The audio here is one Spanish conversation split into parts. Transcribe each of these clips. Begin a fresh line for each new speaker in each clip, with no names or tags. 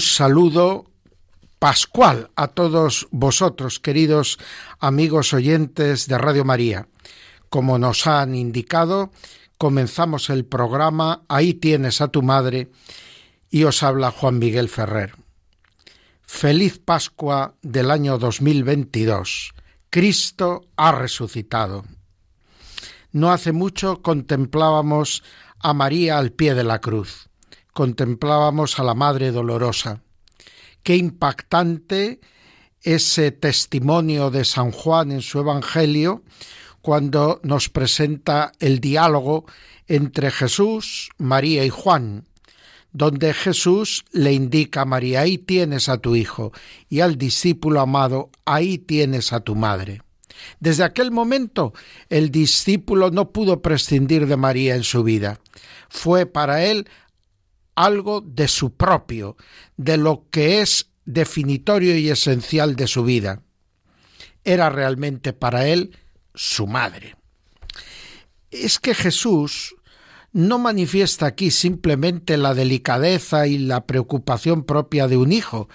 Un saludo pascual a todos vosotros, queridos amigos oyentes de Radio María. Como nos han indicado, comenzamos el programa Ahí tienes a tu madre y os habla Juan Miguel Ferrer. Feliz Pascua del año 2022. Cristo ha resucitado. No hace mucho contemplábamos a María al pie de la cruz, contemplábamos a la Madre Dolorosa. Qué impactante ese testimonio de San Juan en su Evangelio cuando nos presenta el diálogo entre Jesús, María y Juan, donde Jesús le indica a María, ahí tienes a tu hijo, y al discípulo amado, ahí tienes a tu madre. Desde aquel momento el discípulo no pudo prescindir de María en su vida. Fue para él algo de su propio, de lo que es definitorio y esencial de su vida. Era realmente para él su madre. Es que Jesús no manifiesta aquí simplemente la delicadeza y la preocupación propia de un hijo,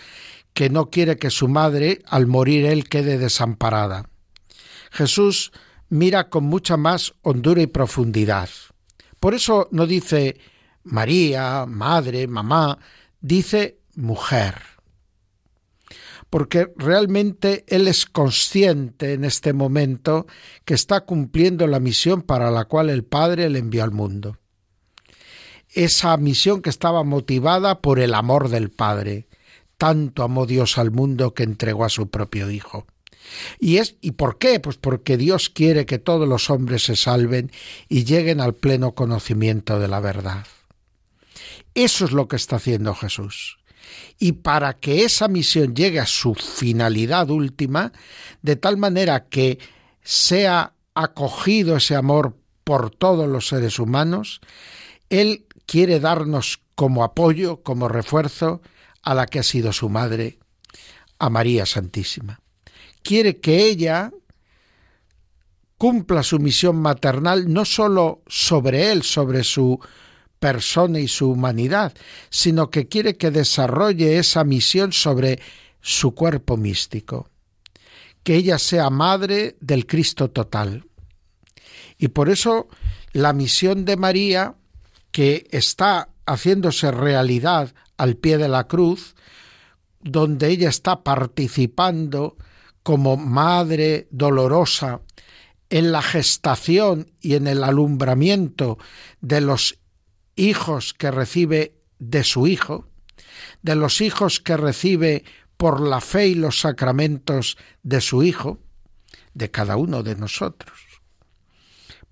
que no quiere que su madre, al morir él, quede desamparada. Jesús mira con mucha más hondura y profundidad. Por eso no dice María, madre, mamá, dice mujer. Porque realmente Él es consciente en este momento que está cumpliendo la misión para la cual el Padre le envió al mundo esa misión que estaba motivada por el amor del Padre. Tanto amó Dios al mundo que entregó a su propio Hijo. ¿Y, es, ¿Y por qué? Pues porque Dios quiere que todos los hombres se salven y lleguen al pleno conocimiento de la verdad. Eso es lo que está haciendo Jesús. Y para que esa misión llegue a su finalidad última, de tal manera que sea acogido ese amor por todos los seres humanos, Él quiere darnos como apoyo, como refuerzo, a la que ha sido su madre, a María Santísima. Quiere que ella cumpla su misión maternal no sólo sobre él, sobre su persona y su humanidad, sino que quiere que desarrolle esa misión sobre su cuerpo místico, que ella sea madre del Cristo total. Y por eso la misión de María que está haciéndose realidad al pie de la cruz, donde ella está participando como madre dolorosa en la gestación y en el alumbramiento de los hijos que recibe de su hijo, de los hijos que recibe por la fe y los sacramentos de su hijo, de cada uno de nosotros.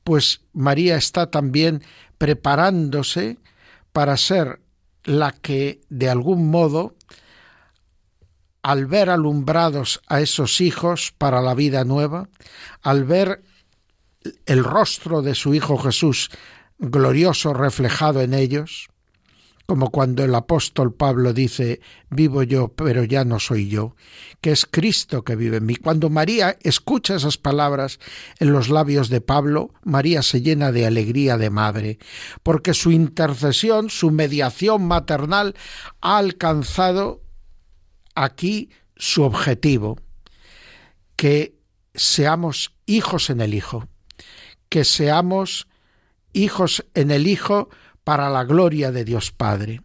Pues María está también preparándose para ser la que, de algún modo, al ver alumbrados a esos hijos para la vida nueva, al ver el rostro de su Hijo Jesús glorioso reflejado en ellos, como cuando el apóstol Pablo dice, vivo yo, pero ya no soy yo, que es Cristo que vive en mí. Cuando María escucha esas palabras en los labios de Pablo, María se llena de alegría de madre, porque su intercesión, su mediación maternal ha alcanzado aquí su objetivo, que seamos hijos en el Hijo, que seamos hijos en el Hijo, para la gloria de Dios Padre.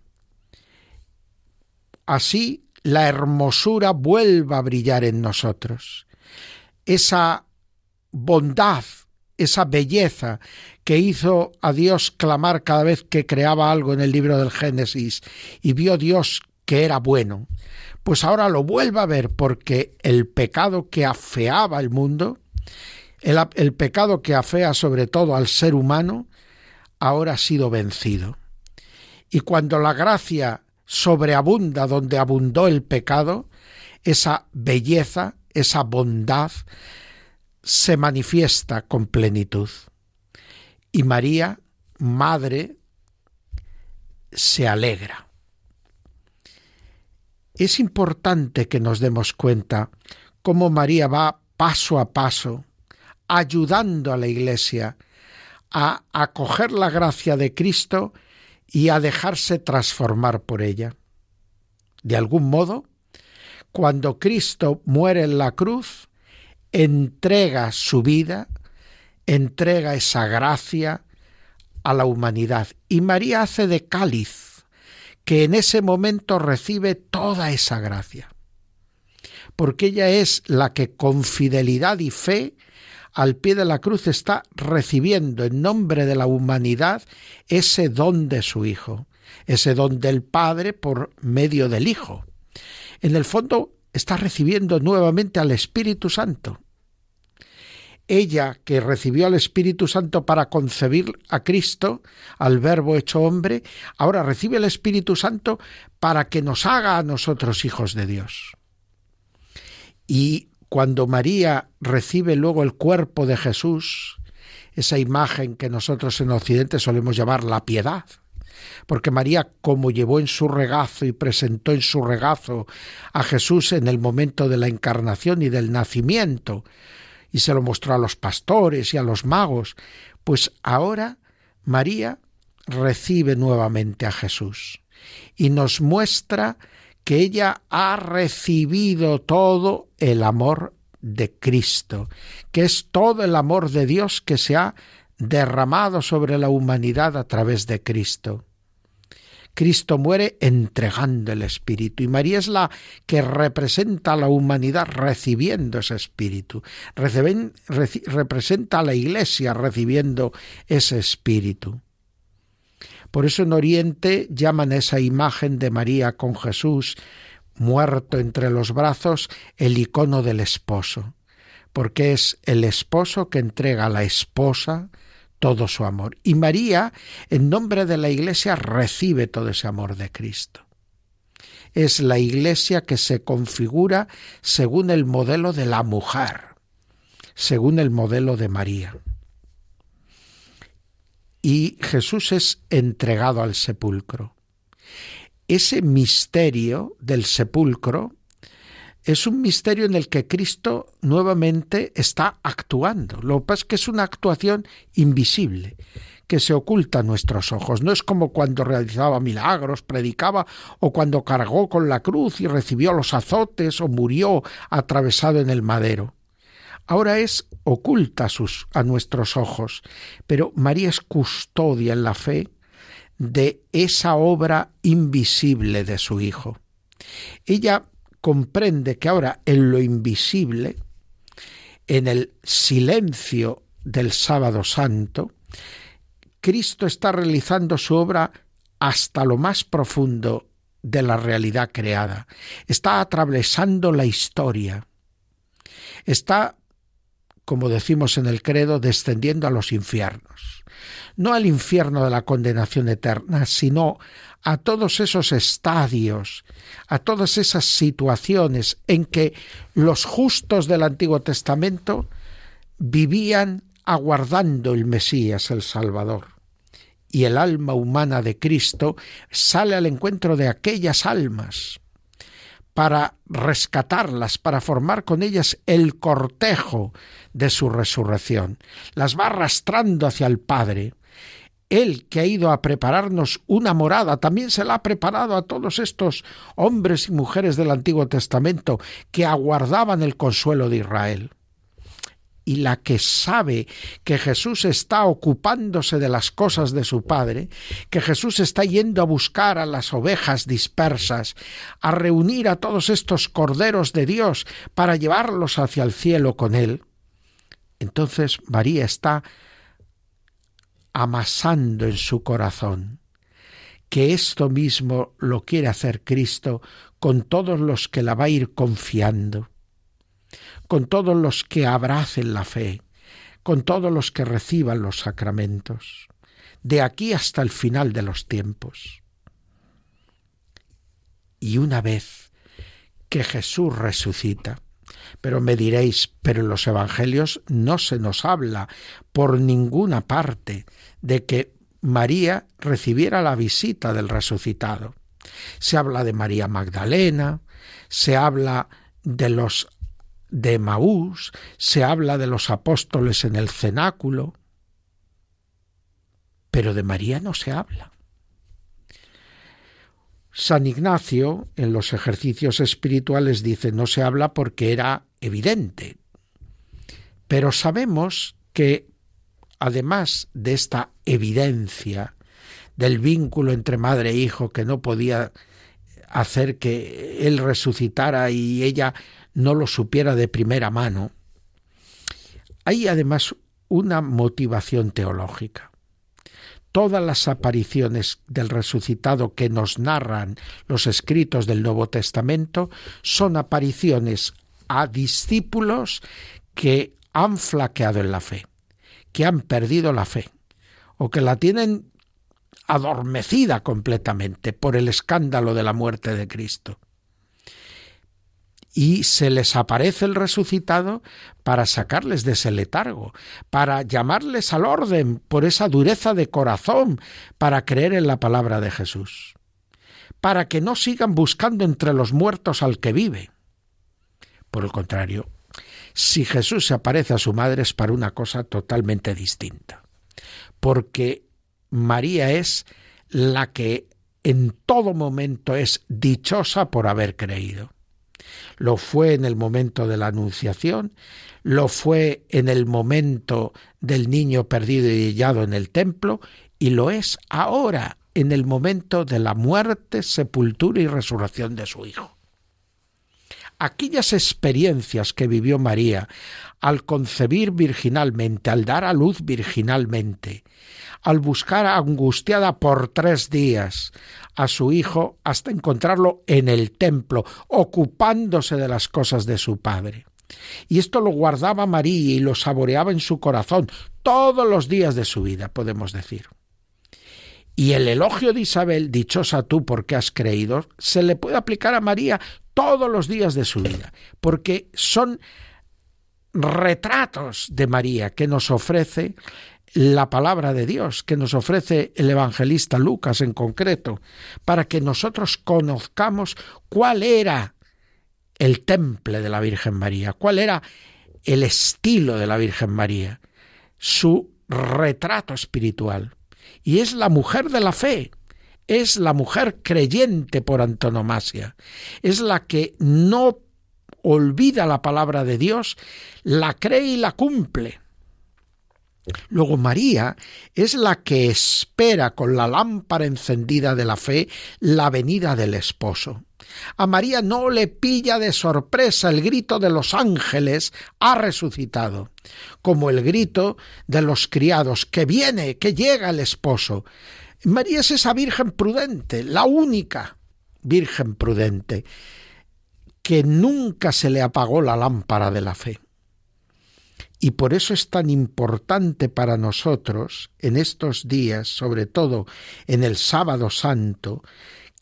Así la hermosura vuelva a brillar en nosotros. Esa bondad, esa belleza que hizo a Dios clamar cada vez que creaba algo en el libro del Génesis y vio Dios que era bueno, pues ahora lo vuelva a ver porque el pecado que afeaba el mundo, el, el pecado que afea sobre todo al ser humano, ahora ha sido vencido. Y cuando la gracia sobreabunda donde abundó el pecado, esa belleza, esa bondad, se manifiesta con plenitud. Y María, Madre, se alegra. Es importante que nos demos cuenta cómo María va paso a paso, ayudando a la Iglesia a acoger la gracia de Cristo y a dejarse transformar por ella. De algún modo, cuando Cristo muere en la cruz, entrega su vida, entrega esa gracia a la humanidad. Y María hace de cáliz, que en ese momento recibe toda esa gracia. Porque ella es la que con fidelidad y fe al pie de la cruz está recibiendo en nombre de la humanidad ese don de su Hijo, ese don del Padre por medio del Hijo. En el fondo está recibiendo nuevamente al Espíritu Santo. Ella que recibió al Espíritu Santo para concebir a Cristo, al Verbo hecho hombre, ahora recibe el Espíritu Santo para que nos haga a nosotros hijos de Dios. Y cuando María recibe luego el cuerpo de Jesús, esa imagen que nosotros en Occidente solemos llamar la piedad, porque María, como llevó en su regazo y presentó en su regazo a Jesús en el momento de la encarnación y del nacimiento, y se lo mostró a los pastores y a los magos, pues ahora María recibe nuevamente a Jesús y nos muestra que ella ha recibido todo el amor de Cristo, que es todo el amor de Dios que se ha derramado sobre la humanidad a través de Cristo. Cristo muere entregando el Espíritu y María es la que representa a la humanidad recibiendo ese Espíritu, representa a la Iglesia recibiendo ese Espíritu. Por eso en Oriente llaman esa imagen de María con Jesús muerto entre los brazos el icono del esposo, porque es el esposo que entrega a la esposa todo su amor. Y María, en nombre de la Iglesia, recibe todo ese amor de Cristo. Es la Iglesia que se configura según el modelo de la mujer, según el modelo de María y Jesús es entregado al sepulcro. Ese misterio del sepulcro es un misterio en el que Cristo nuevamente está actuando. Lo que pasa es que es una actuación invisible, que se oculta a nuestros ojos. No es como cuando realizaba milagros, predicaba, o cuando cargó con la cruz y recibió los azotes, o murió atravesado en el madero ahora es oculta a, nuestros ojos, pero María es custodia en la fe de esa obra invisible de su Hijo. Ella comprende que ahora en lo invisible, en el silencio del sábado santo, Cristo está realizando su obra hasta lo más profundo de la realidad creada. Está atravesando la historia. Está como decimos en el credo, descendiendo a los infiernos. No al infierno de la condenación eterna, sino a todos esos estadios, a todas esas situaciones en que los justos del Antiguo Testamento vivían aguardando el Mesías, el Salvador. Y el alma humana de Cristo sale al encuentro de aquellas almas para rescatarlas, para formar con ellas el cortejo de su resurrección. Las va arrastrando hacia el Padre. Él que ha ido a prepararnos una morada, también se la ha preparado a todos estos hombres y mujeres del Antiguo Testamento que aguardaban el consuelo de Israel y la que sabe que Jesús está ocupándose de las cosas de su Padre, que Jesús está yendo a buscar a las ovejas dispersas, a reunir a todos estos corderos de Dios para llevarlos hacia el cielo con él, entonces María está amasando en su corazón que esto mismo lo quiere hacer Cristo con todos los que la va a ir confiando con todos los que abracen la fe, con todos los que reciban los sacramentos, de aquí hasta el final de los tiempos. y una vez que Jesús resucita. Pero me diréis, pero en los Evangelios no se nos habla por ninguna parte de que María recibiera la visita del resucitado. Se habla de María Magdalena, se habla de los de Maús, se habla de los apóstoles en el cenáculo, pero de María no se habla. San Ignacio en los ejercicios espirituales dice no se habla porque era evidente. Pero sabemos que además de esta evidencia del vínculo entre madre e hijo que no podía hacer que él resucitara y ella no lo supiera de primera mano, hay además una motivación teológica. Todas las apariciones del resucitado que nos narran los escritos del Nuevo Testamento son apariciones a discípulos que han flaqueado en la fe, que han perdido la fe o que la tienen adormecida completamente por el escándalo de la muerte de Cristo. Y se les aparece el resucitado para sacarles de ese letargo, para llamarles al orden por esa dureza de corazón, para creer en la palabra de Jesús, para que no sigan buscando entre los muertos al que vive. Por el contrario, si Jesús se aparece a su madre es para una cosa totalmente distinta, porque María es la que en todo momento es dichosa por haber creído. Lo fue en el momento de la Anunciación, lo fue en el momento del niño perdido y hallado en el templo, y lo es ahora en el momento de la muerte, sepultura y resurrección de su Hijo. Aquellas experiencias que vivió María al concebir virginalmente, al dar a luz virginalmente, al buscar angustiada por tres días a su hijo hasta encontrarlo en el templo, ocupándose de las cosas de su padre. Y esto lo guardaba María y lo saboreaba en su corazón todos los días de su vida, podemos decir. Y el elogio de Isabel, dichosa tú porque has creído, se le puede aplicar a María todos los días de su vida, porque son retratos de María que nos ofrece la palabra de Dios que nos ofrece el evangelista Lucas en concreto, para que nosotros conozcamos cuál era el temple de la Virgen María, cuál era el estilo de la Virgen María, su retrato espiritual. Y es la mujer de la fe, es la mujer creyente por antonomasia, es la que no olvida la palabra de Dios, la cree y la cumple. Luego María es la que espera con la lámpara encendida de la fe la venida del esposo. A María no le pilla de sorpresa el grito de los ángeles ha resucitado, como el grito de los criados que viene, que llega el esposo. María es esa Virgen prudente, la única Virgen prudente, que nunca se le apagó la lámpara de la fe. Y por eso es tan importante para nosotros en estos días, sobre todo en el sábado santo,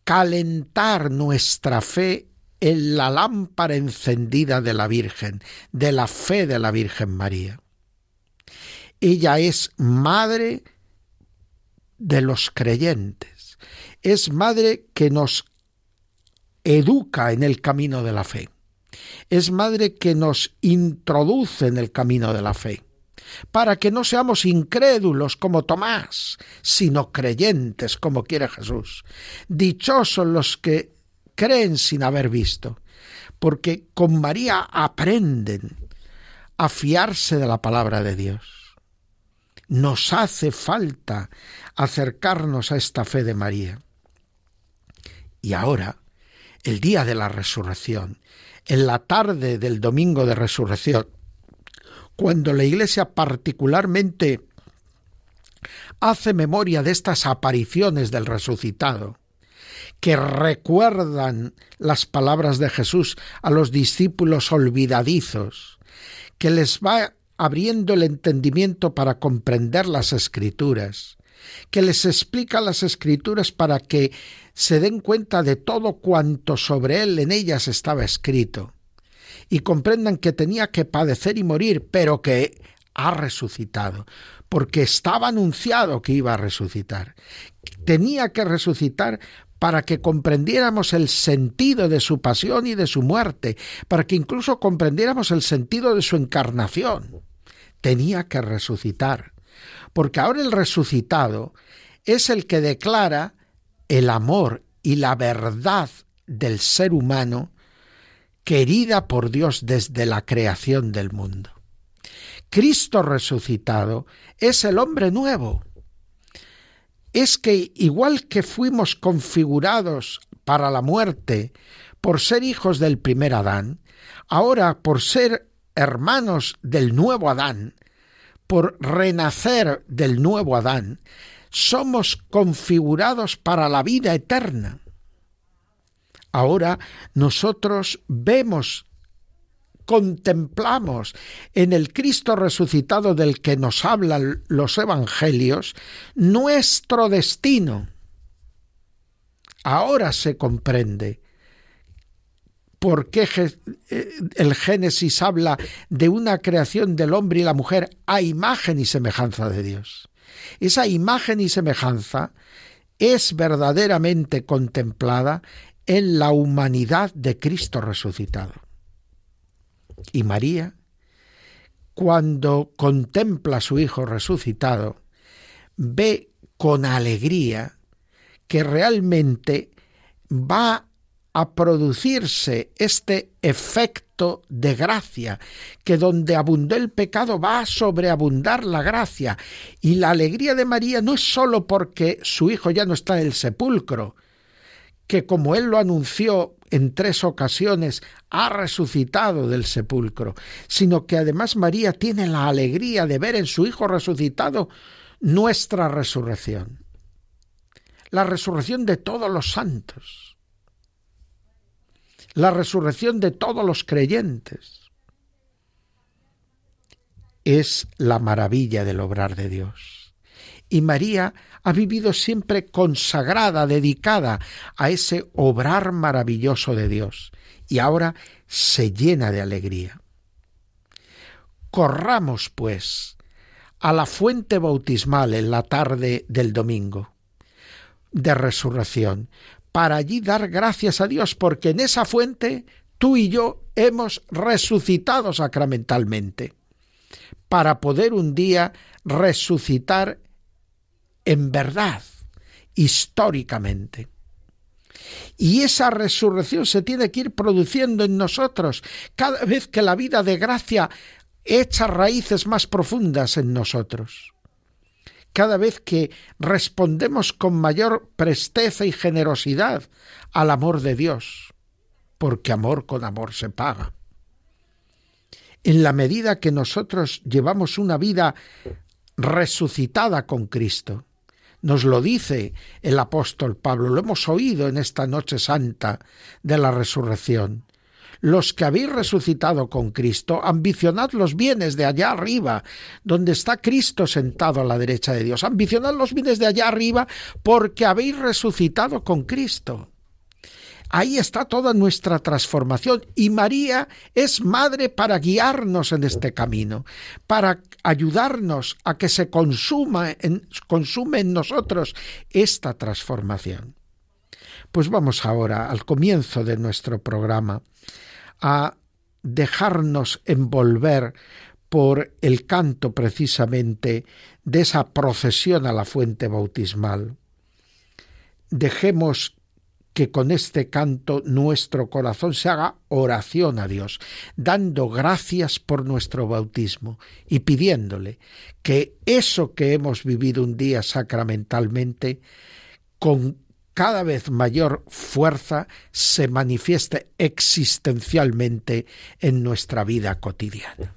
calentar nuestra fe en la lámpara encendida de la Virgen, de la fe de la Virgen María. Ella es madre de los creyentes, es madre que nos educa en el camino de la fe es madre que nos introduce en el camino de la fe, para que no seamos incrédulos como Tomás, sino creyentes como quiere Jesús. Dichosos los que creen sin haber visto, porque con María aprenden a fiarse de la palabra de Dios. Nos hace falta acercarnos a esta fe de María. Y ahora, el día de la resurrección, en la tarde del domingo de resurrección, cuando la Iglesia particularmente hace memoria de estas apariciones del resucitado, que recuerdan las palabras de Jesús a los discípulos olvidadizos, que les va abriendo el entendimiento para comprender las escrituras, que les explica las escrituras para que se den cuenta de todo cuanto sobre él en ellas estaba escrito, y comprendan que tenía que padecer y morir, pero que ha resucitado, porque estaba anunciado que iba a resucitar. Tenía que resucitar para que comprendiéramos el sentido de su pasión y de su muerte, para que incluso comprendiéramos el sentido de su encarnación. Tenía que resucitar, porque ahora el resucitado es el que declara el amor y la verdad del ser humano querida por Dios desde la creación del mundo. Cristo resucitado es el hombre nuevo. Es que igual que fuimos configurados para la muerte por ser hijos del primer Adán, ahora por ser hermanos del nuevo Adán, por renacer del nuevo Adán, somos configurados para la vida eterna. Ahora nosotros vemos contemplamos en el Cristo resucitado del que nos hablan los evangelios nuestro destino. Ahora se comprende por qué eh, el Génesis habla de una creación del hombre y la mujer a imagen y semejanza de Dios. Esa imagen y semejanza es verdaderamente contemplada en la humanidad de Cristo resucitado. Y María, cuando contempla a su Hijo resucitado, ve con alegría que realmente va a producirse este efecto de gracia, que donde abundó el pecado va a sobreabundar la gracia. Y la alegría de María no es sólo porque su hijo ya no está en el sepulcro, que como él lo anunció en tres ocasiones, ha resucitado del sepulcro, sino que además María tiene la alegría de ver en su Hijo resucitado nuestra resurrección, la resurrección de todos los santos, la resurrección de todos los creyentes. Es la maravilla del obrar de Dios. Y María ha vivido siempre consagrada, dedicada a ese obrar maravilloso de Dios, y ahora se llena de alegría. Corramos, pues, a la fuente bautismal en la tarde del domingo de resurrección, para allí dar gracias a Dios, porque en esa fuente tú y yo hemos resucitado sacramentalmente, para poder un día resucitar en verdad, históricamente. Y esa resurrección se tiene que ir produciendo en nosotros cada vez que la vida de gracia echa raíces más profundas en nosotros. Cada vez que respondemos con mayor presteza y generosidad al amor de Dios, porque amor con amor se paga. En la medida que nosotros llevamos una vida resucitada con Cristo, nos lo dice el apóstol Pablo, lo hemos oído en esta noche santa de la resurrección. Los que habéis resucitado con Cristo, ambicionad los bienes de allá arriba, donde está Cristo sentado a la derecha de Dios. Ambicionad los bienes de allá arriba porque habéis resucitado con Cristo. Ahí está toda nuestra transformación y María es madre para guiarnos en este camino, para ayudarnos a que se consuma en, consume en nosotros esta transformación. Pues vamos ahora al comienzo de nuestro programa a dejarnos envolver por el canto precisamente de esa procesión a la fuente bautismal. Dejemos que con este canto nuestro corazón se haga oración a Dios, dando gracias por nuestro bautismo y pidiéndole que eso que hemos vivido un día sacramentalmente, con cada vez mayor fuerza, se manifieste existencialmente en nuestra vida cotidiana.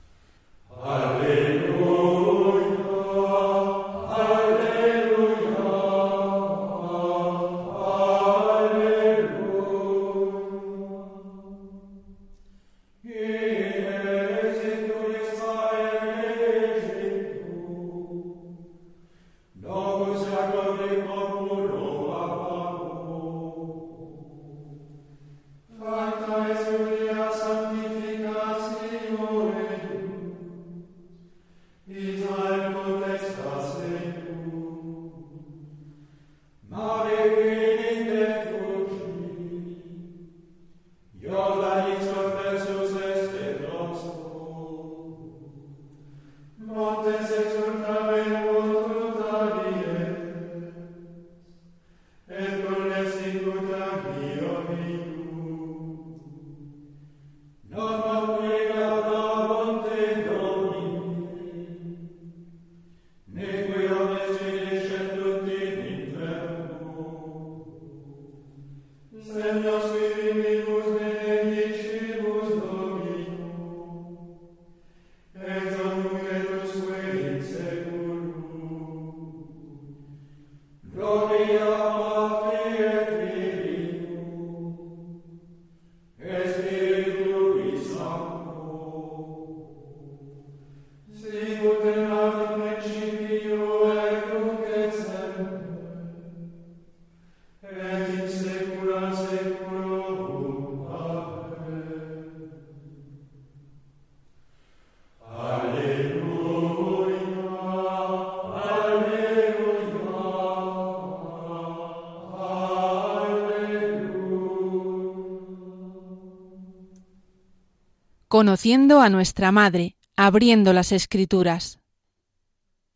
Conociendo a nuestra Madre, abriendo las Escrituras.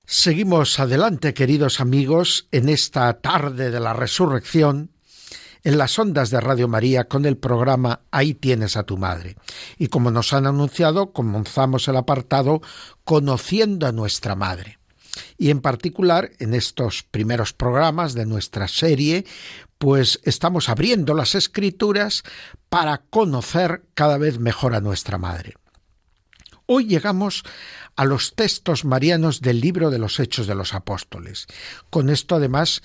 Seguimos adelante, queridos amigos, en esta tarde de la resurrección, en las ondas de Radio María con el programa Ahí tienes a tu madre. Y como nos han anunciado, comenzamos el apartado Conociendo a nuestra madre. Y en particular, en estos primeros programas de nuestra serie, pues estamos abriendo las escrituras para conocer cada vez mejor a nuestra Madre. Hoy llegamos a los textos marianos del libro de los Hechos de los Apóstoles. Con esto, además,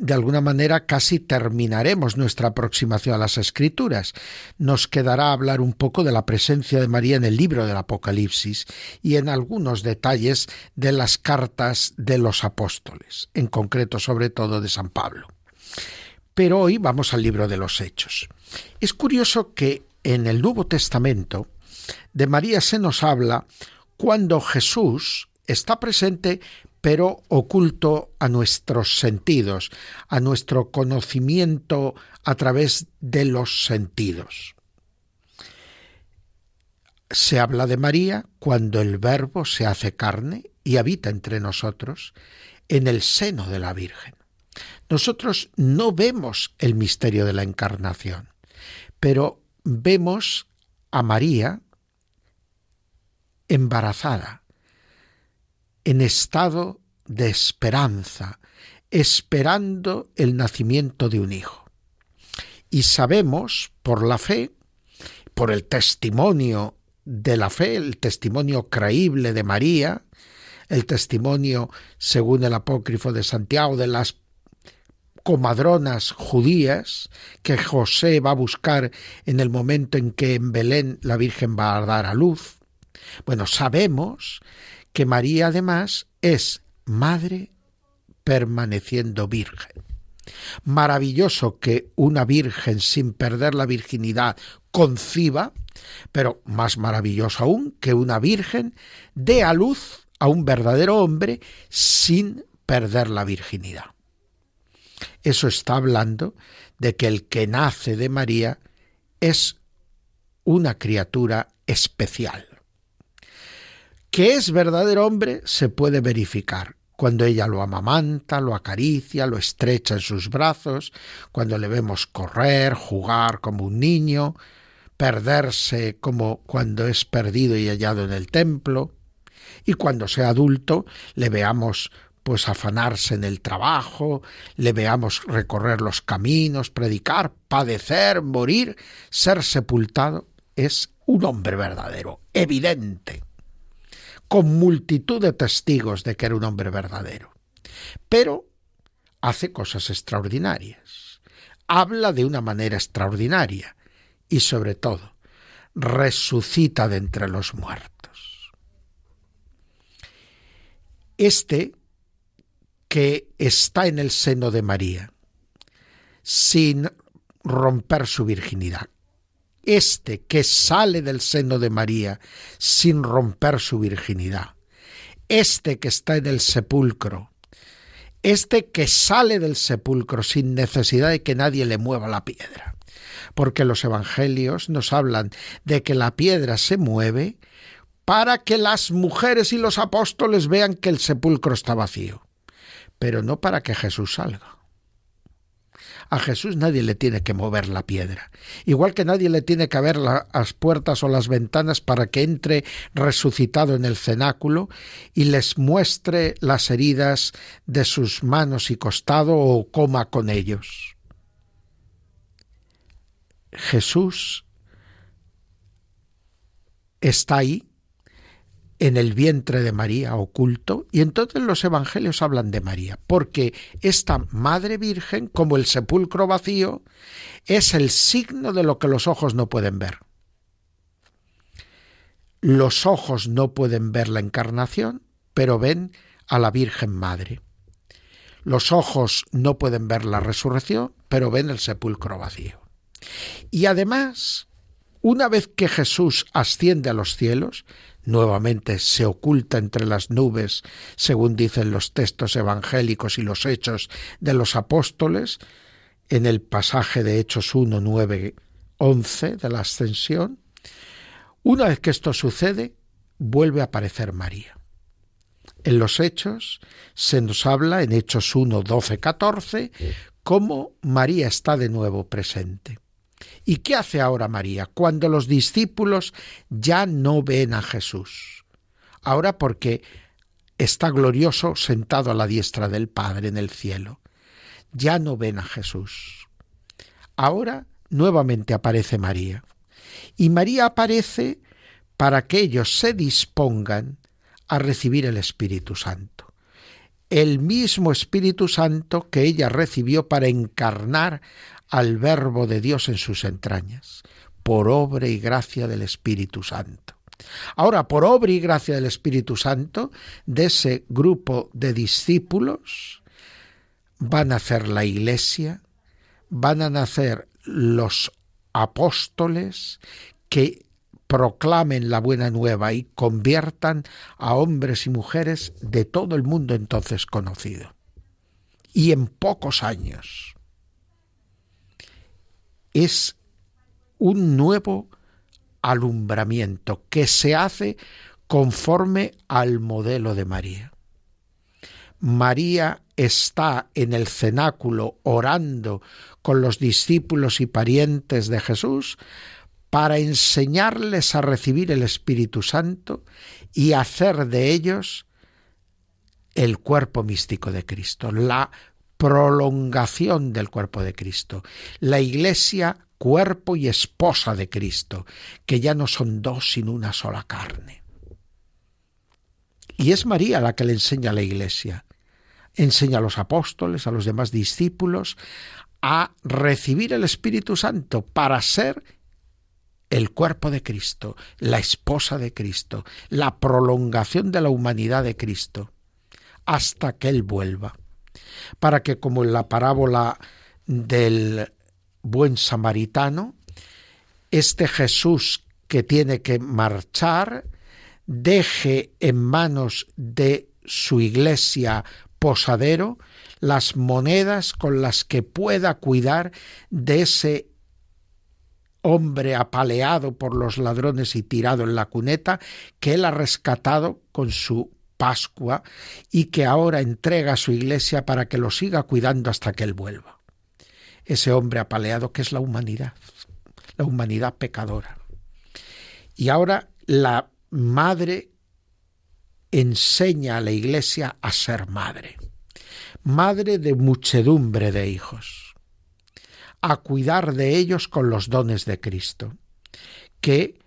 de alguna manera casi terminaremos nuestra aproximación a las escrituras. Nos quedará hablar un poco de la presencia de María en el libro del Apocalipsis y en algunos detalles de las cartas de los apóstoles, en concreto sobre todo de San Pablo. Pero hoy vamos al libro de los Hechos. Es curioso que en el Nuevo Testamento de María se nos habla cuando Jesús está presente pero oculto a nuestros sentidos, a nuestro conocimiento a través de los sentidos. Se habla de María cuando el Verbo se hace carne y habita entre nosotros en el seno de la Virgen. Nosotros no vemos el misterio de la encarnación, pero vemos a María embarazada, en estado de esperanza, esperando el nacimiento de un hijo. Y sabemos por la fe, por el testimonio de la fe, el testimonio creíble de María, el testimonio, según el apócrifo de Santiago, de las comadronas judías que José va a buscar en el momento en que en Belén la Virgen va a dar a luz. Bueno, sabemos que María además es madre permaneciendo virgen. Maravilloso que una virgen sin perder la virginidad conciba, pero más maravilloso aún que una virgen dé a luz a un verdadero hombre sin perder la virginidad. Eso está hablando de que el que nace de María es una criatura especial. Que es verdadero hombre se puede verificar. Cuando ella lo amamanta, lo acaricia, lo estrecha en sus brazos, cuando le vemos correr, jugar como un niño, perderse como cuando es perdido y hallado en el templo, y cuando sea adulto le veamos pues afanarse en el trabajo, le veamos recorrer los caminos, predicar, padecer, morir, ser sepultado, es un hombre verdadero, evidente, con multitud de testigos de que era un hombre verdadero. Pero hace cosas extraordinarias, habla de una manera extraordinaria y sobre todo resucita de entre los muertos. Este que está en el seno de María, sin romper su virginidad. Este que sale del seno de María sin romper su virginidad. Este que está en el sepulcro. este que sale del sepulcro sin necesidad de que nadie le mueva la piedra. Porque los evangelios nos hablan de que la piedra se mueve para que las mujeres y los apóstoles vean que el sepulcro está vacío, pero no para que Jesús salga. A Jesús nadie le tiene que mover la piedra, igual que nadie le tiene que abrir las puertas o las ventanas para que entre resucitado en el cenáculo y les muestre las heridas de sus manos y costado o coma con ellos. Jesús está ahí en el vientre de María oculto, y entonces los evangelios hablan de María, porque esta Madre Virgen, como el sepulcro vacío, es el signo de lo que los ojos no pueden ver. Los ojos no pueden ver la encarnación, pero ven a la Virgen Madre. Los ojos no pueden ver la resurrección, pero ven el sepulcro vacío. Y además, una vez que Jesús asciende a los cielos, nuevamente se oculta entre las nubes, según dicen los textos evangélicos y los hechos de los apóstoles, en el pasaje de Hechos 1, 9, 11 de la ascensión. Una vez que esto sucede, vuelve a aparecer María. En los hechos se nos habla en Hechos 1, 12, 14, cómo María está de nuevo presente. ¿Y qué hace ahora María cuando los discípulos ya no ven a Jesús? Ahora porque está glorioso sentado a la diestra del Padre en el cielo. Ya no ven a Jesús. Ahora nuevamente aparece María. Y María aparece para que ellos se dispongan a recibir el Espíritu Santo. El mismo Espíritu Santo que ella recibió para encarnar al Verbo de Dios en sus entrañas, por obra y gracia del Espíritu Santo. Ahora, por obra y gracia del Espíritu Santo, de ese grupo de discípulos, van a nacer la Iglesia, van a nacer los apóstoles que proclamen la buena nueva y conviertan a hombres y mujeres de todo el mundo entonces conocido. Y en pocos años es un nuevo alumbramiento que se hace conforme al modelo de María. María está en el cenáculo orando con los discípulos y parientes de Jesús para enseñarles a recibir el Espíritu Santo y hacer de ellos el cuerpo místico de Cristo, la prolongación del cuerpo de Cristo. La Iglesia, cuerpo y esposa de Cristo, que ya no son dos sino una sola carne. Y es María la que le enseña a la Iglesia. Enseña a los apóstoles, a los demás discípulos, a recibir el Espíritu Santo para ser el cuerpo de Cristo, la esposa de Cristo, la prolongación de la humanidad de Cristo, hasta que Él vuelva para que como en la parábola del buen samaritano, este Jesús que tiene que marchar deje en manos de su iglesia posadero las monedas con las que pueda cuidar de ese hombre apaleado por los ladrones y tirado en la cuneta que él ha rescatado con su Pascua y que ahora entrega a su iglesia para que lo siga cuidando hasta que Él vuelva. Ese hombre apaleado que es la humanidad, la humanidad pecadora. Y ahora la madre enseña a la iglesia a ser madre, madre de muchedumbre de hijos, a cuidar de ellos con los dones de Cristo, que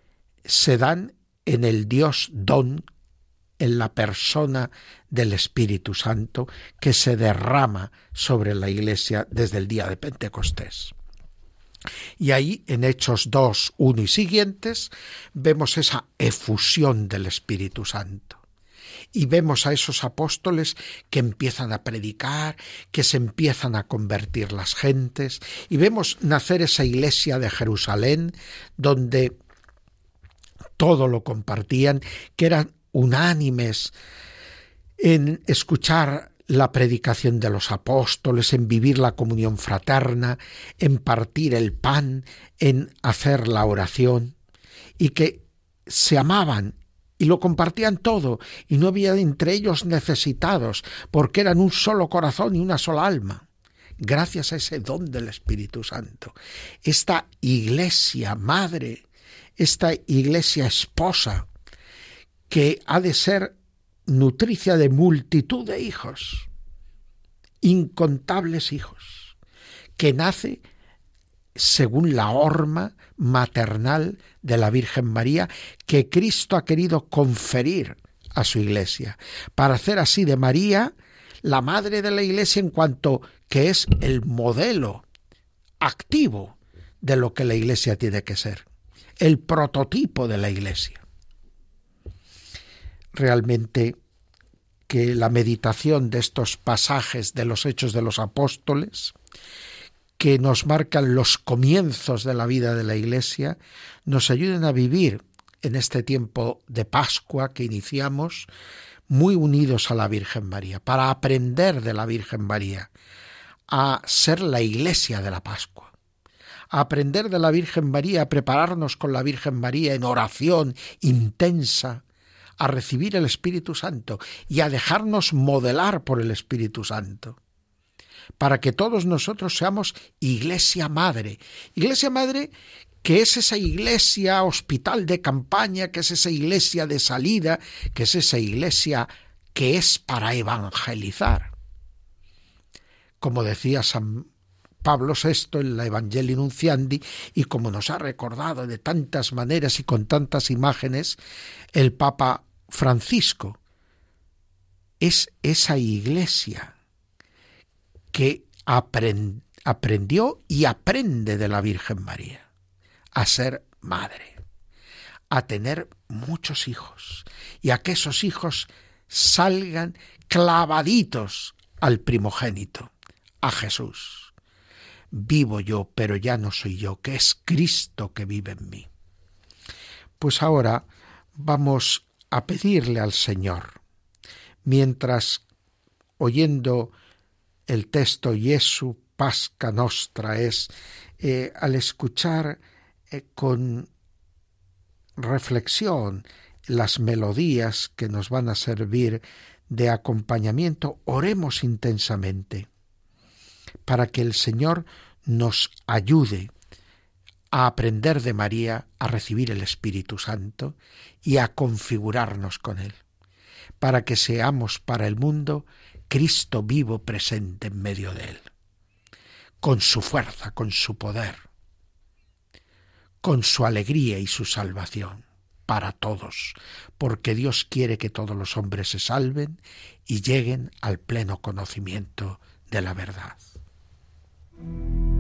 se dan en el Dios don en la persona del Espíritu Santo que se derrama sobre la Iglesia desde el día de Pentecostés. Y ahí, en Hechos 2, 1 y siguientes, vemos esa efusión del Espíritu Santo. Y vemos a esos apóstoles que empiezan a predicar, que se empiezan a convertir las gentes, y vemos nacer esa iglesia de Jerusalén, donde todo lo compartían, que eran unánimes en escuchar la predicación de los apóstoles, en vivir la comunión fraterna, en partir el pan, en hacer la oración, y que se amaban y lo compartían todo, y no había entre ellos necesitados, porque eran un solo corazón y una sola alma. Gracias a ese don del Espíritu Santo. Esta iglesia madre, esta iglesia esposa, que ha de ser nutricia de multitud de hijos, incontables hijos, que nace según la horma maternal de la Virgen María que Cristo ha querido conferir a su iglesia, para hacer así de María la madre de la iglesia en cuanto que es el modelo activo de lo que la iglesia tiene que ser, el prototipo de la iglesia realmente que la meditación de estos pasajes de los hechos de los apóstoles, que nos marcan los comienzos de la vida de la Iglesia, nos ayuden a vivir en este tiempo de Pascua que iniciamos muy unidos a la Virgen María, para aprender de la Virgen María, a ser la Iglesia de la Pascua a aprender de la Virgen María, a prepararnos con la Virgen María en oración intensa, a recibir el Espíritu Santo y a dejarnos modelar por el Espíritu Santo, para que todos nosotros seamos iglesia madre. Iglesia madre que es esa iglesia hospital de campaña, que es esa iglesia de salida, que es esa iglesia que es para evangelizar. Como decía San Pablo VI en la Evangelii Nunciandi y como nos ha recordado de tantas maneras y con tantas imágenes el Papa Francisco, es esa iglesia que aprendió y aprende de la Virgen María a ser madre, a tener muchos hijos y a que esos hijos salgan clavaditos al primogénito, a Jesús vivo yo, pero ya no soy yo, que es Cristo que vive en mí. Pues ahora vamos a pedirle al Señor, mientras oyendo el texto Jesu Pasca Nostra es, eh, al escuchar eh, con reflexión las melodías que nos van a servir de acompañamiento, oremos intensamente para que el Señor nos ayude a aprender de María, a recibir el Espíritu Santo y a configurarnos con Él, para que seamos para el mundo Cristo vivo presente en medio de Él, con su fuerza, con su poder, con su alegría y su salvación para todos, porque Dios quiere que todos los hombres se salven y lleguen al pleno conocimiento de la verdad.
thank you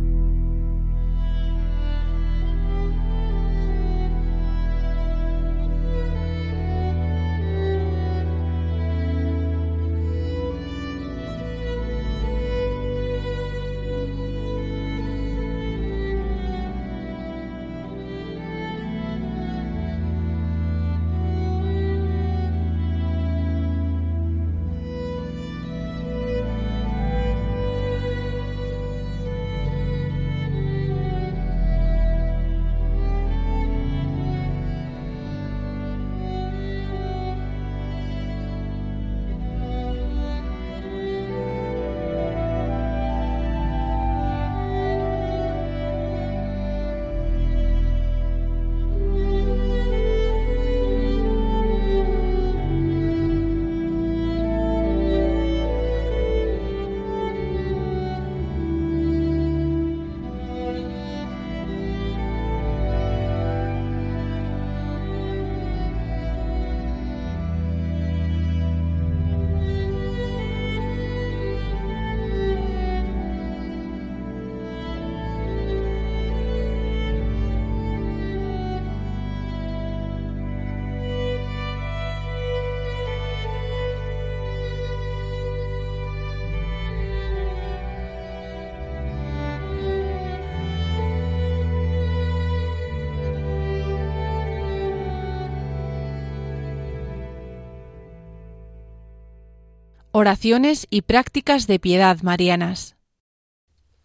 Oraciones y prácticas de piedad marianas.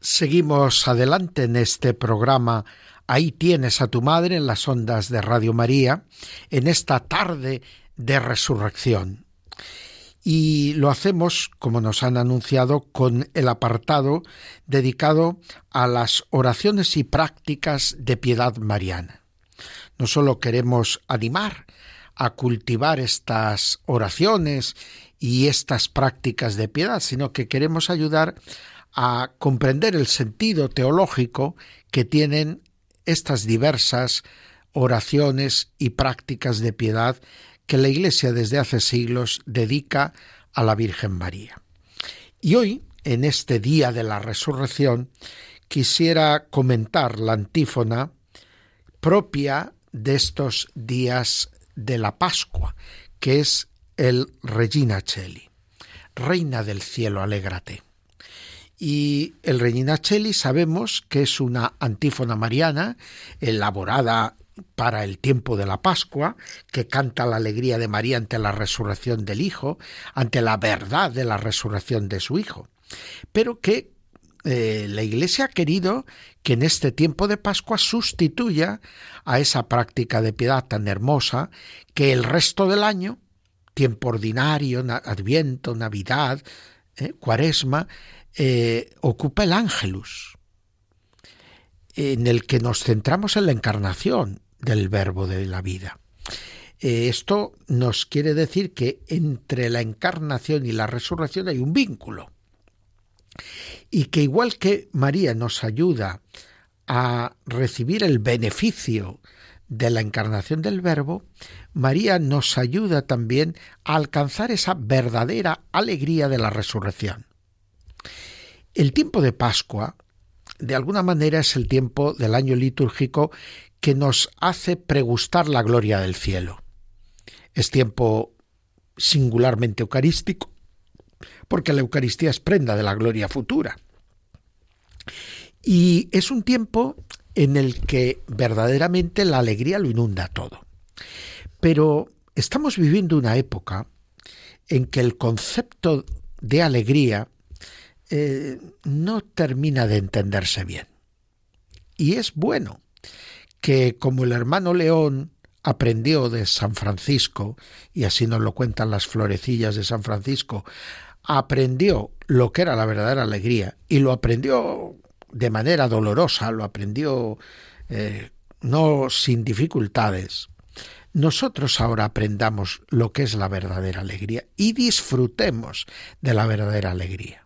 Seguimos adelante en este programa. Ahí tienes a tu madre en las ondas de Radio María, en esta tarde de resurrección. Y lo hacemos, como nos han anunciado, con el apartado dedicado a las oraciones y prácticas de piedad mariana. No solo queremos animar a cultivar estas oraciones y estas prácticas de piedad, sino que queremos ayudar a comprender el sentido teológico que tienen estas diversas oraciones y prácticas de piedad que la Iglesia desde hace siglos dedica a la Virgen María. Y hoy, en este día de la resurrección, quisiera comentar la antífona propia de estos días de la Pascua, que es el Regina Cheli. Reina del cielo, alégrate. Y el Regina Cheli sabemos que es una antífona mariana elaborada para el tiempo de la Pascua, que canta la alegría de María ante la resurrección del Hijo, ante la verdad de la resurrección de su Hijo, pero que eh, la Iglesia ha querido que en este tiempo de Pascua sustituya a esa práctica de piedad tan hermosa que el resto del año, tiempo ordinario, Adviento, Navidad, eh, Cuaresma, eh, ocupa el ángelus, en el que nos centramos en la encarnación del verbo de la vida. Eh, esto nos quiere decir que entre la encarnación y la resurrección hay un vínculo. Y que igual que María nos ayuda a recibir el beneficio de la encarnación del Verbo, María nos ayuda también a alcanzar esa verdadera alegría de la resurrección. El tiempo de Pascua, de alguna manera, es el tiempo del año litúrgico que nos hace pregustar la gloria del cielo. Es tiempo singularmente eucarístico, porque la Eucaristía es prenda de la gloria futura. Y es un tiempo en el que verdaderamente la alegría lo inunda todo. Pero estamos viviendo una época en que el concepto de alegría eh, no termina de entenderse bien. Y es bueno que como el hermano León aprendió de San Francisco, y así nos lo cuentan las florecillas de San Francisco, aprendió lo que era la verdadera alegría y lo aprendió de manera dolorosa, lo aprendió eh, no sin dificultades. Nosotros ahora aprendamos lo que es la verdadera alegría y disfrutemos de la verdadera alegría.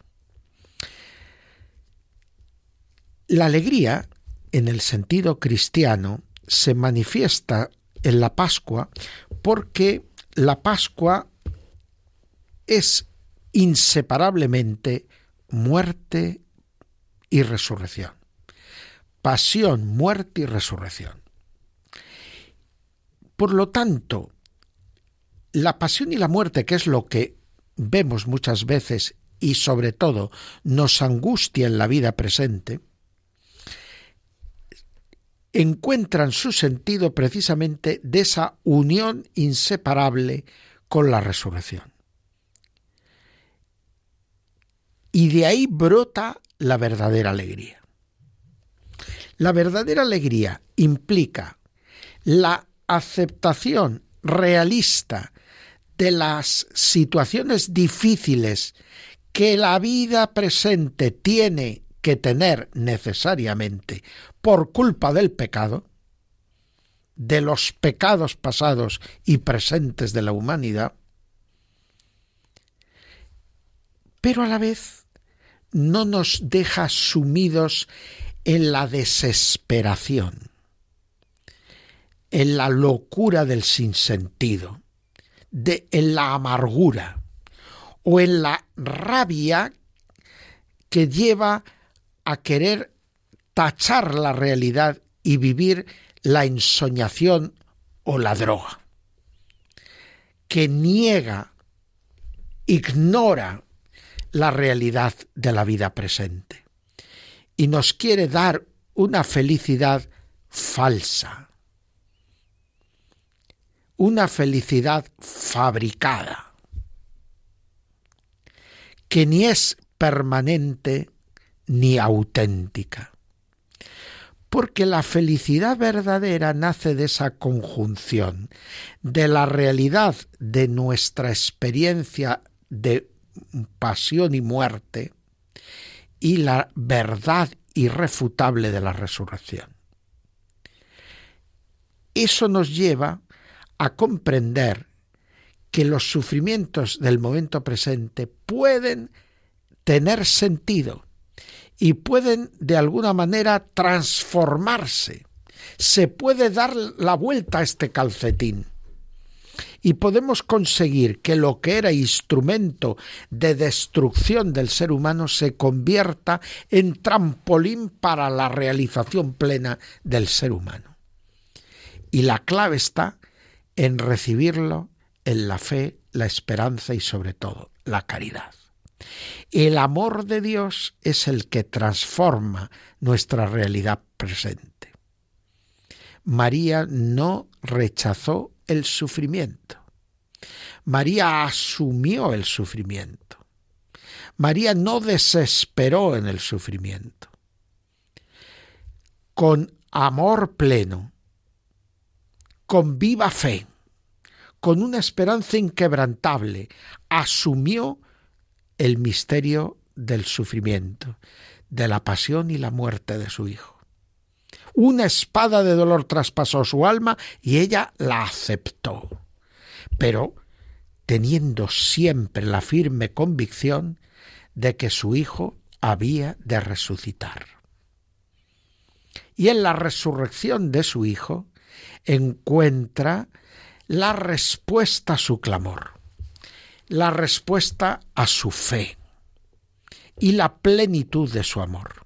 La alegría, en el sentido cristiano, se manifiesta en la Pascua porque la Pascua es inseparablemente muerte y resurrección. Pasión, muerte y resurrección. Por lo tanto, la pasión y la muerte, que es lo que vemos muchas veces y sobre todo nos angustia en la vida presente, encuentran su sentido precisamente de esa unión inseparable con la resurrección. Y de ahí brota la verdadera alegría. La verdadera alegría implica la aceptación realista de las situaciones difíciles que la vida presente tiene que tener necesariamente por culpa del pecado, de los pecados pasados y presentes de la humanidad, pero a la vez no nos deja sumidos en la desesperación, en la locura del sinsentido, en la amargura o en la rabia que lleva a querer tachar la realidad y vivir la ensoñación o la droga, que niega, ignora la realidad de la vida presente y nos quiere dar una felicidad falsa, una felicidad fabricada. que ni es permanente ni auténtica. Porque la felicidad verdadera nace de esa conjunción, de la realidad de nuestra experiencia de pasión y muerte y la verdad irrefutable de la resurrección. Eso nos lleva a comprender que los sufrimientos del momento presente pueden tener sentido y pueden de alguna manera transformarse. Se puede dar la vuelta a este calcetín y podemos conseguir que lo que era instrumento de destrucción del ser humano se convierta en trampolín para la realización plena del ser humano. Y la clave está en recibirlo en la fe, la esperanza y sobre todo la caridad. El amor de Dios es el que transforma nuestra realidad presente. María no rechazó el sufrimiento. María asumió el sufrimiento. María no desesperó en el sufrimiento. Con amor pleno, con viva fe, con una esperanza inquebrantable, asumió el misterio del sufrimiento, de la pasión y la muerte de su Hijo. Una espada de dolor traspasó su alma y ella la aceptó, pero teniendo siempre la firme convicción de que su Hijo había de resucitar. Y en la resurrección de su Hijo encuentra la respuesta a su clamor, la respuesta a su fe y la plenitud de su amor.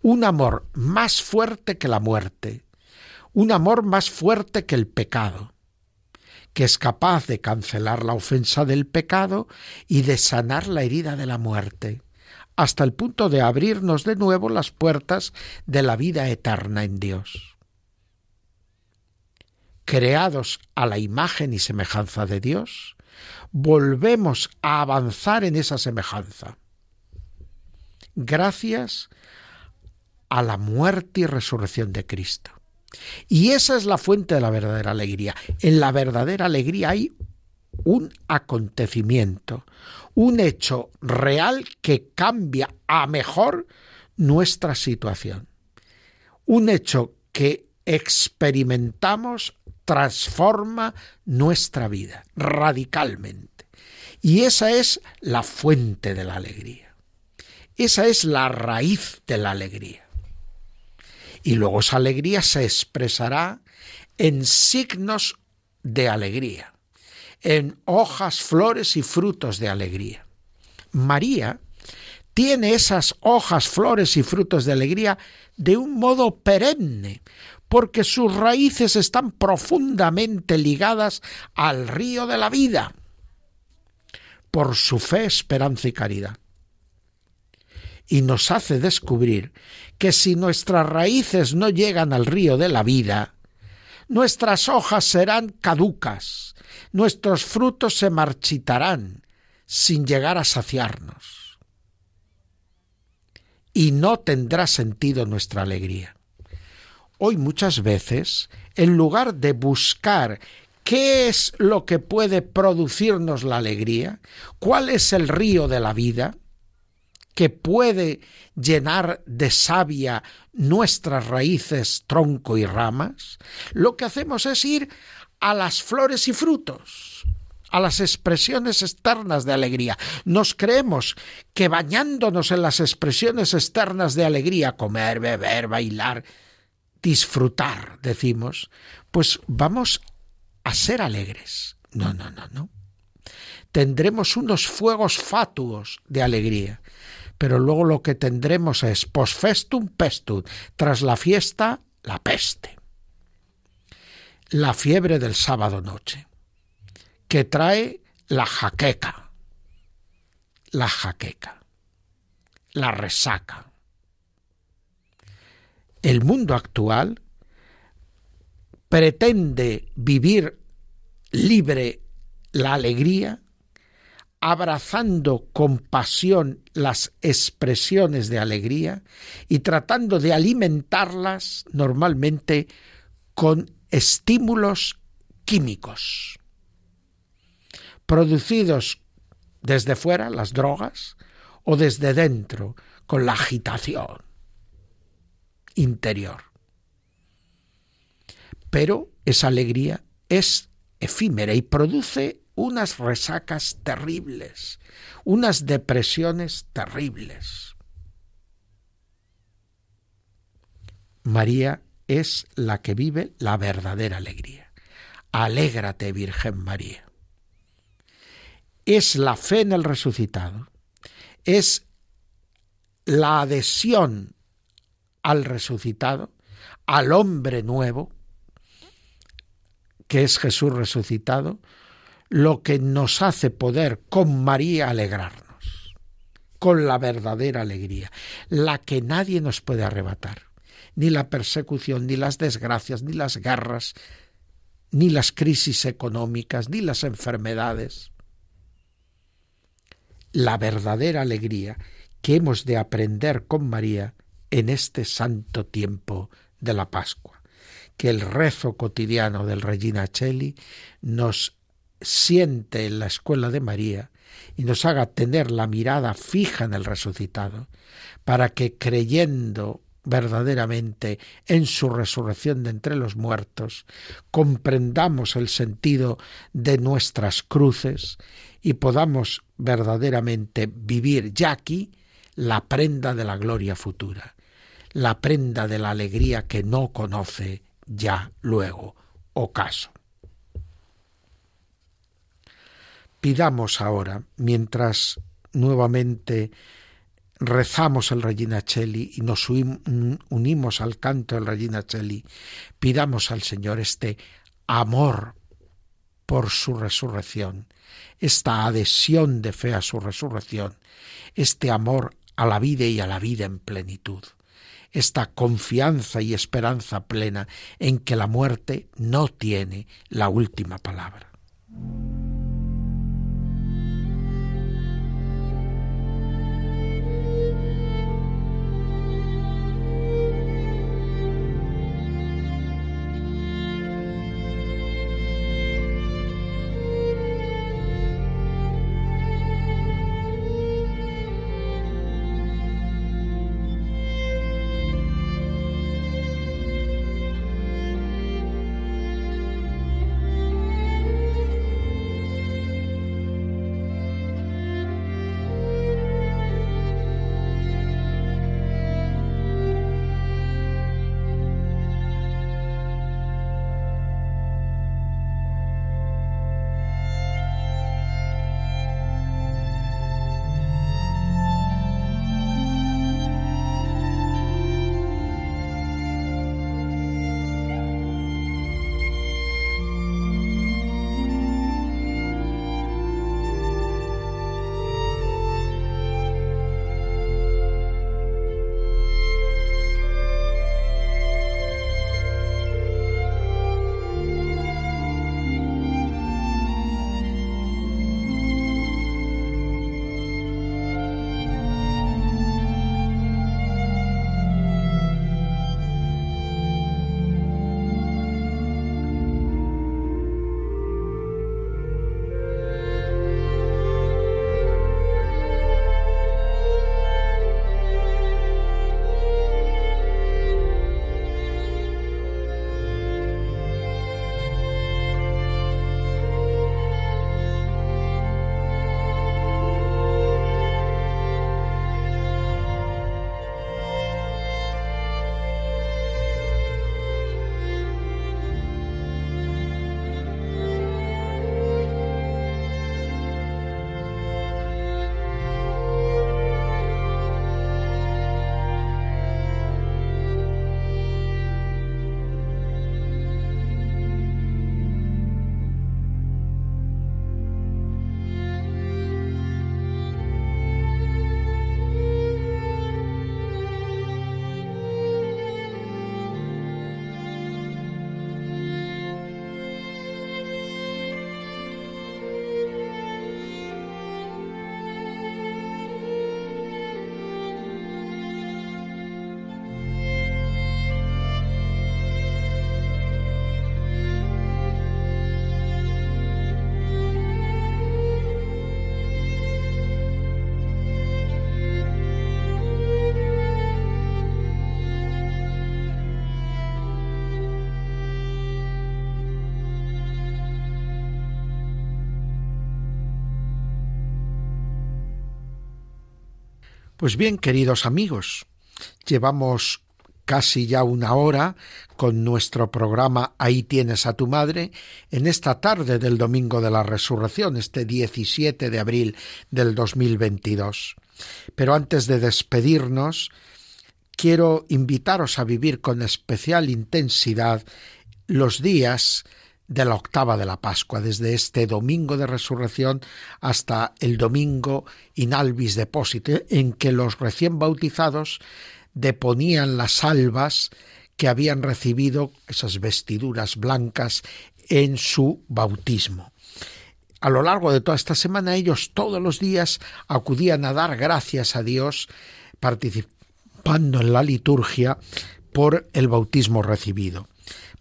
Un amor más fuerte que la muerte, un amor más fuerte que el pecado, que es capaz de cancelar la ofensa del pecado y de sanar la herida de la muerte, hasta el punto de abrirnos de nuevo las puertas de la vida eterna en Dios. Creados a la imagen y semejanza de Dios, volvemos a avanzar en esa semejanza. Gracias a la muerte y resurrección de Cristo. Y esa es la fuente de la verdadera alegría. En la verdadera alegría hay un acontecimiento, un hecho real que cambia a mejor nuestra situación. Un hecho que experimentamos transforma nuestra vida radicalmente. Y esa es la fuente de la alegría. Esa es la raíz de la alegría y luego esa alegría se expresará en signos de alegría, en hojas, flores y frutos de alegría. María tiene esas hojas, flores y frutos de alegría de un modo perenne, porque sus raíces están profundamente ligadas al río de la vida, por su fe, esperanza y caridad y nos hace descubrir que si nuestras raíces no llegan al río de la vida, nuestras hojas serán caducas, nuestros frutos se marchitarán sin llegar a saciarnos. Y no tendrá sentido nuestra alegría. Hoy muchas veces, en lugar de buscar qué es lo que puede producirnos la alegría, cuál es el río de la vida, que puede llenar de savia nuestras raíces, tronco y ramas, lo que hacemos es ir a las flores y frutos, a las expresiones externas de alegría. Nos creemos que bañándonos en las expresiones externas de alegría, comer, beber, bailar, disfrutar, decimos, pues vamos a ser alegres. No, no, no, no. Tendremos unos fuegos fatuos de alegría pero luego lo que tendremos es post festum pestum, tras la fiesta la peste. La fiebre del sábado noche, que trae la jaqueca, la jaqueca, la resaca. El mundo actual pretende vivir libre la alegría abrazando con pasión las expresiones de alegría y tratando de alimentarlas normalmente con estímulos químicos producidos desde fuera, las drogas, o desde dentro, con la agitación interior. Pero esa alegría es efímera y produce unas resacas terribles, unas depresiones terribles. María es la que vive la verdadera alegría. Alégrate, Virgen María. Es la fe en el resucitado, es la adhesión al resucitado, al hombre nuevo, que es Jesús resucitado, lo que nos hace poder con María alegrarnos, con la verdadera alegría, la que nadie nos puede arrebatar, ni la persecución, ni las desgracias, ni las guerras, ni las crisis económicas, ni las enfermedades. La verdadera alegría que hemos de aprender con María en este santo tiempo de la Pascua, que el rezo cotidiano del Regina Cheli nos siente en la escuela de María y nos haga tener la mirada fija en el resucitado, para que creyendo verdaderamente en su resurrección de entre los muertos, comprendamos el sentido de nuestras cruces y podamos verdaderamente vivir ya aquí la prenda de la gloria futura, la prenda de la alegría que no conoce ya luego ocaso. Pidamos ahora, mientras nuevamente rezamos el Regina Cheli y nos unimos al canto del Regina Cheli, pidamos al Señor este amor por su resurrección, esta adhesión de fe a su resurrección, este amor a la vida y a la vida en plenitud, esta confianza y esperanza plena en que la muerte no tiene la última palabra. Pues bien, queridos amigos, llevamos casi ya una hora con nuestro programa Ahí tienes a tu madre en esta tarde del Domingo de la Resurrección, este 17 de abril del 2022. Pero antes de despedirnos, quiero invitaros a vivir con especial intensidad los días de la octava de la Pascua, desde este domingo de resurrección hasta el domingo in albis deposito, en que los recién bautizados deponían las albas que habían recibido esas vestiduras blancas en su bautismo. A lo largo de toda esta semana ellos todos los días acudían a dar gracias a Dios participando en la liturgia por el bautismo recibido.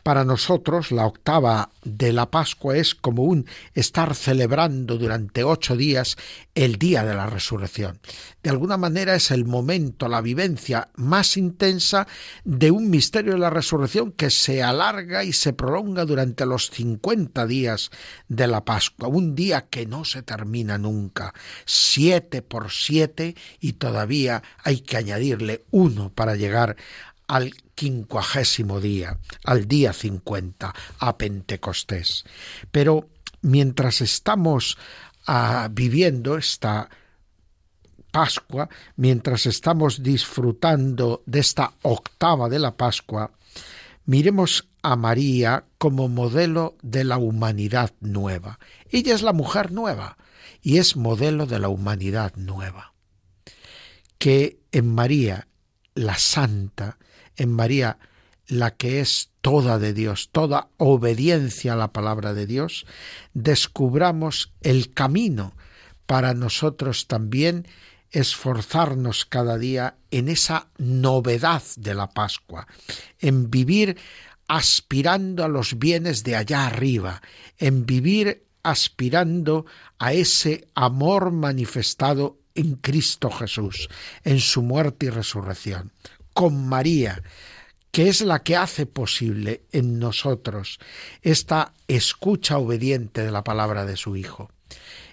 Para nosotros la octava de la Pascua es como un estar celebrando durante ocho días el día de la resurrección. De alguna manera es el momento, la vivencia más intensa de un misterio de la resurrección que se alarga y se prolonga durante los cincuenta días de la Pascua, un día que no se termina nunca, siete por siete y todavía hay que añadirle uno para llegar al quincuagésimo día, al día cincuenta, a Pentecostés. Pero mientras estamos ah, viviendo esta Pascua, mientras estamos disfrutando de esta octava de la Pascua, miremos a María como modelo de la humanidad nueva. Ella es la mujer nueva y es modelo de la humanidad nueva. Que en María, la Santa, en María, la que es toda de Dios, toda obediencia a la palabra de Dios, descubramos el camino para nosotros también esforzarnos cada día en esa novedad de la Pascua, en vivir aspirando a los bienes de allá arriba, en vivir aspirando a ese amor manifestado en Cristo Jesús, en su muerte y resurrección con María, que es la que hace posible en nosotros esta escucha obediente de la palabra de su Hijo.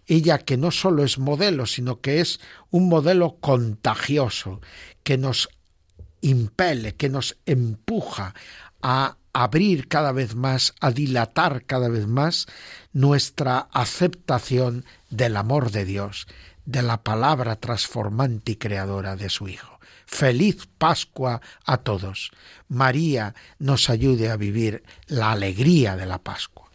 Ella que no solo es modelo, sino que es un modelo contagioso, que nos impele, que nos empuja a abrir cada vez más, a dilatar cada vez más nuestra aceptación del amor de Dios, de la palabra transformante y creadora de su Hijo. Feliz Pascua a todos. María nos ayude a vivir la alegría de la Pascua.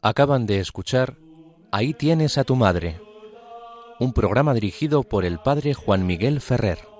Acaban de escuchar Ahí tienes a tu madre un programa dirigido por el padre Juan Miguel Ferrer.